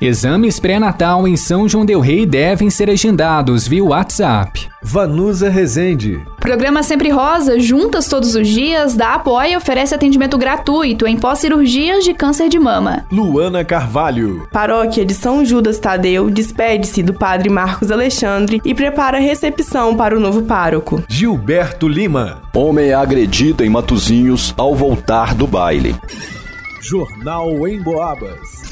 Exames pré-natal em São João Del Rei devem ser agendados via WhatsApp. Vanusa Rezende. Programa Sempre Rosa, juntas todos os dias, da Apoia oferece atendimento gratuito em pós-cirurgias de câncer de mama. Luana Carvalho. Paróquia de São Judas Tadeu despede-se do padre Marcos Alexandre e prepara a recepção para o novo pároco. Gilberto Lima. Homem é agredido em Matozinhos ao voltar do baile. Jornal em Boabas.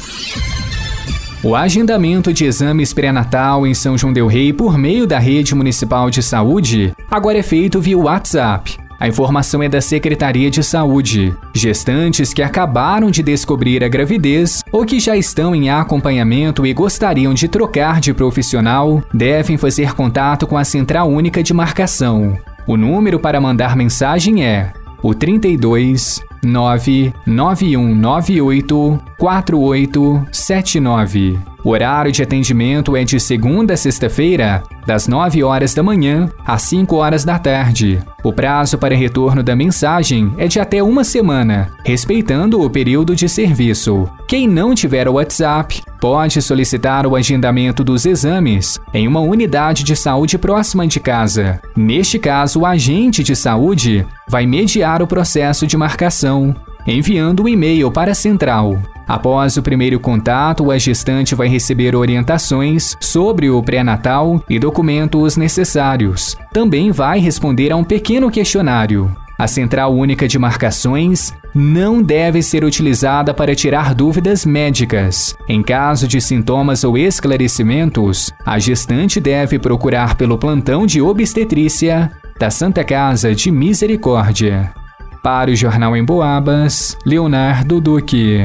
O agendamento de exames pré-natal em São João del Rei por meio da rede municipal de saúde agora é feito via WhatsApp. A informação é da Secretaria de Saúde. Gestantes que acabaram de descobrir a gravidez ou que já estão em acompanhamento e gostariam de trocar de profissional devem fazer contato com a Central Única de Marcação. O número para mandar mensagem é o 32 99198 4879. O horário de atendimento é de segunda a sexta-feira, das 9 horas da manhã às 5 horas da tarde. O prazo para retorno da mensagem é de até uma semana, respeitando o período de serviço. Quem não tiver o WhatsApp pode solicitar o agendamento dos exames em uma unidade de saúde próxima de casa. Neste caso, o agente de saúde vai mediar o processo de marcação, enviando um e-mail para a central. Após o primeiro contato, a gestante vai receber orientações sobre o pré-natal e documentos necessários. Também vai responder a um pequeno questionário. A Central Única de Marcações não deve ser utilizada para tirar dúvidas médicas. Em caso de sintomas ou esclarecimentos, a gestante deve procurar pelo plantão de obstetrícia da Santa Casa de Misericórdia. Para o Jornal em Boabas, Leonardo Duque.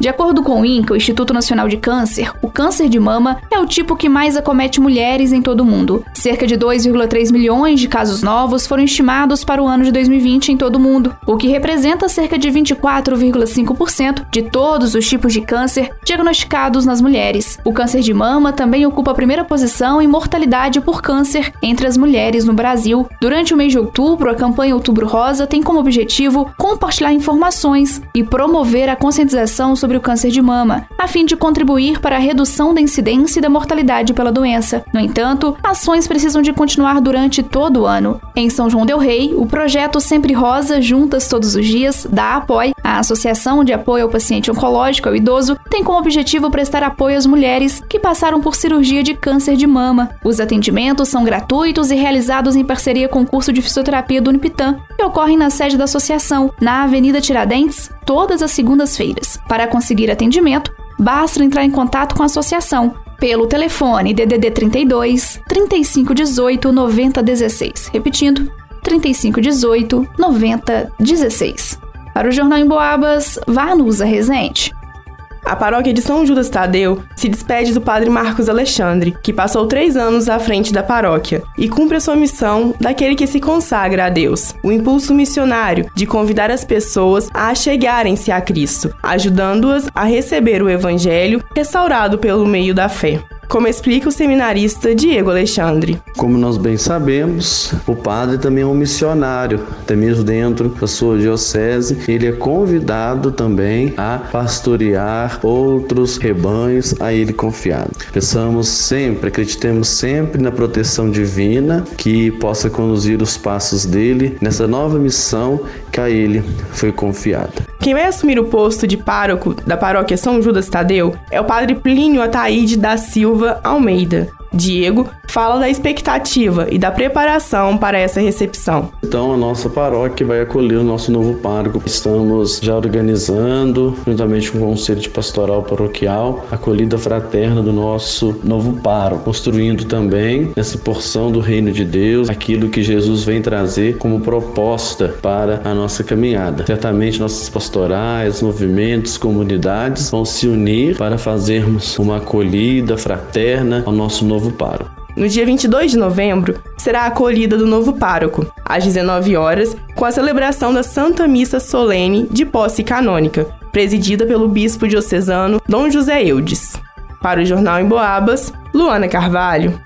De acordo com o INCA, o Instituto Nacional de Câncer, o câncer de mama é o tipo que mais acomete mulheres em todo o mundo. Cerca de 2,3 milhões de casos novos foram estimados para o ano de 2020 em todo o mundo, o que representa cerca de 24,5% de todos os tipos de câncer diagnosticados nas mulheres. O câncer de mama também ocupa a primeira posição em mortalidade por câncer entre as mulheres no Brasil. Durante o mês de outubro, a campanha Outubro Rosa tem como objetivo compartilhar informações e promover a conscientização sobre sobre o câncer de mama, a fim de contribuir para a redução da incidência e da mortalidade pela doença. No entanto, ações precisam de continuar durante todo o ano. Em São João del Rei, o projeto Sempre Rosa Juntas Todos os Dias, da APOI, a Associação de Apoio ao Paciente Oncológico ao Idoso, tem como objetivo prestar apoio às mulheres que passaram por cirurgia de câncer de mama. Os atendimentos são gratuitos e realizados em parceria com o curso de fisioterapia do Unipitã, que ocorrem na sede da associação, na Avenida Tiradentes, todas as segundas-feiras. Para conseguir atendimento, basta entrar em contato com a associação pelo telefone DDD 32 3518 9016. Repetindo, 3518 9016. Para o Jornal em Boabas, Vanusa Rezende. A paróquia de São Judas Tadeu se despede do padre Marcos Alexandre, que passou três anos à frente da paróquia, e cumpre a sua missão daquele que se consagra a Deus, o impulso missionário de convidar as pessoas a chegarem-se a Cristo, ajudando-as a receber o Evangelho restaurado pelo meio da fé como explica o seminarista Diego Alexandre. Como nós bem sabemos, o padre também é um missionário, até mesmo dentro da sua diocese, ele é convidado também a pastorear outros rebanhos a ele confiado. Pensamos sempre, acreditemos sempre na proteção divina que possa conduzir os passos dele nessa nova missão que a ele foi confiada. Quem vai assumir o posto de pároco da paróquia São Judas Tadeu é o padre Plínio Ataíde da Silva Almeida. Diego fala da expectativa e da preparação para essa recepção. Então, a nossa paróquia vai acolher o nosso novo pároco. Estamos já organizando, juntamente com o Conselho de Pastoral Paroquial, a acolhida fraterna do nosso novo pároco, construindo também nessa porção do Reino de Deus aquilo que Jesus vem trazer como proposta para a nossa caminhada. Certamente, nossas pastorais, movimentos, comunidades vão se unir para fazermos uma acolhida fraterna ao nosso novo pároco. No dia 22 de novembro, será a acolhida do novo pároco, às 19 horas, com a celebração da Santa Missa Solene de posse canônica, presidida pelo bispo diocesano Dom José Eudes. Para o Jornal em Boabas, Luana Carvalho.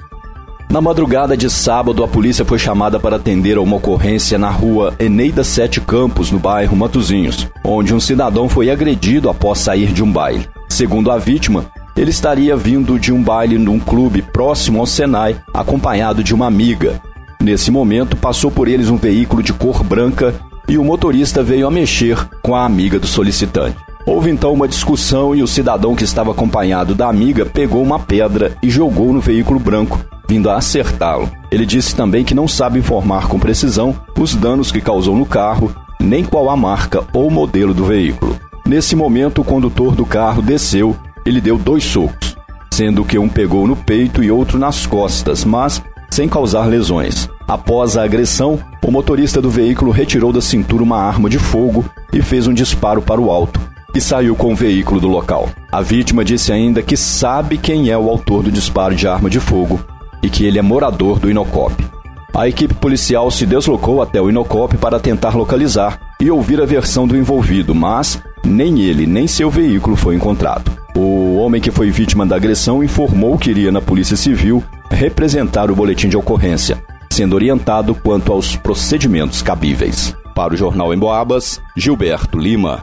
Na madrugada de sábado, a polícia foi chamada para atender a uma ocorrência na rua Eneida Sete Campos, no bairro Matozinhos, onde um cidadão foi agredido após sair de um baile. Segundo a vítima, ele estaria vindo de um baile num clube próximo ao Senai, acompanhado de uma amiga. Nesse momento, passou por eles um veículo de cor branca e o motorista veio a mexer com a amiga do solicitante. Houve então uma discussão e o cidadão que estava acompanhado da amiga pegou uma pedra e jogou no veículo branco, vindo a acertá-lo. Ele disse também que não sabe informar com precisão os danos que causou no carro, nem qual a marca ou modelo do veículo. Nesse momento, o condutor do carro desceu ele deu dois socos, sendo que um pegou no peito e outro nas costas, mas sem causar lesões. Após a agressão, o motorista do veículo retirou da cintura uma arma de fogo e fez um disparo para o alto e saiu com o veículo do local. A vítima disse ainda que sabe quem é o autor do disparo de arma de fogo e que ele é morador do Inocop. A equipe policial se deslocou até o Inocop para tentar localizar e ouvir a versão do envolvido, mas nem ele nem seu veículo foi encontrado. O homem que foi vítima da agressão informou que iria na Polícia Civil representar o boletim de ocorrência, sendo orientado quanto aos procedimentos cabíveis. Para o Jornal em Boabas, Gilberto Lima.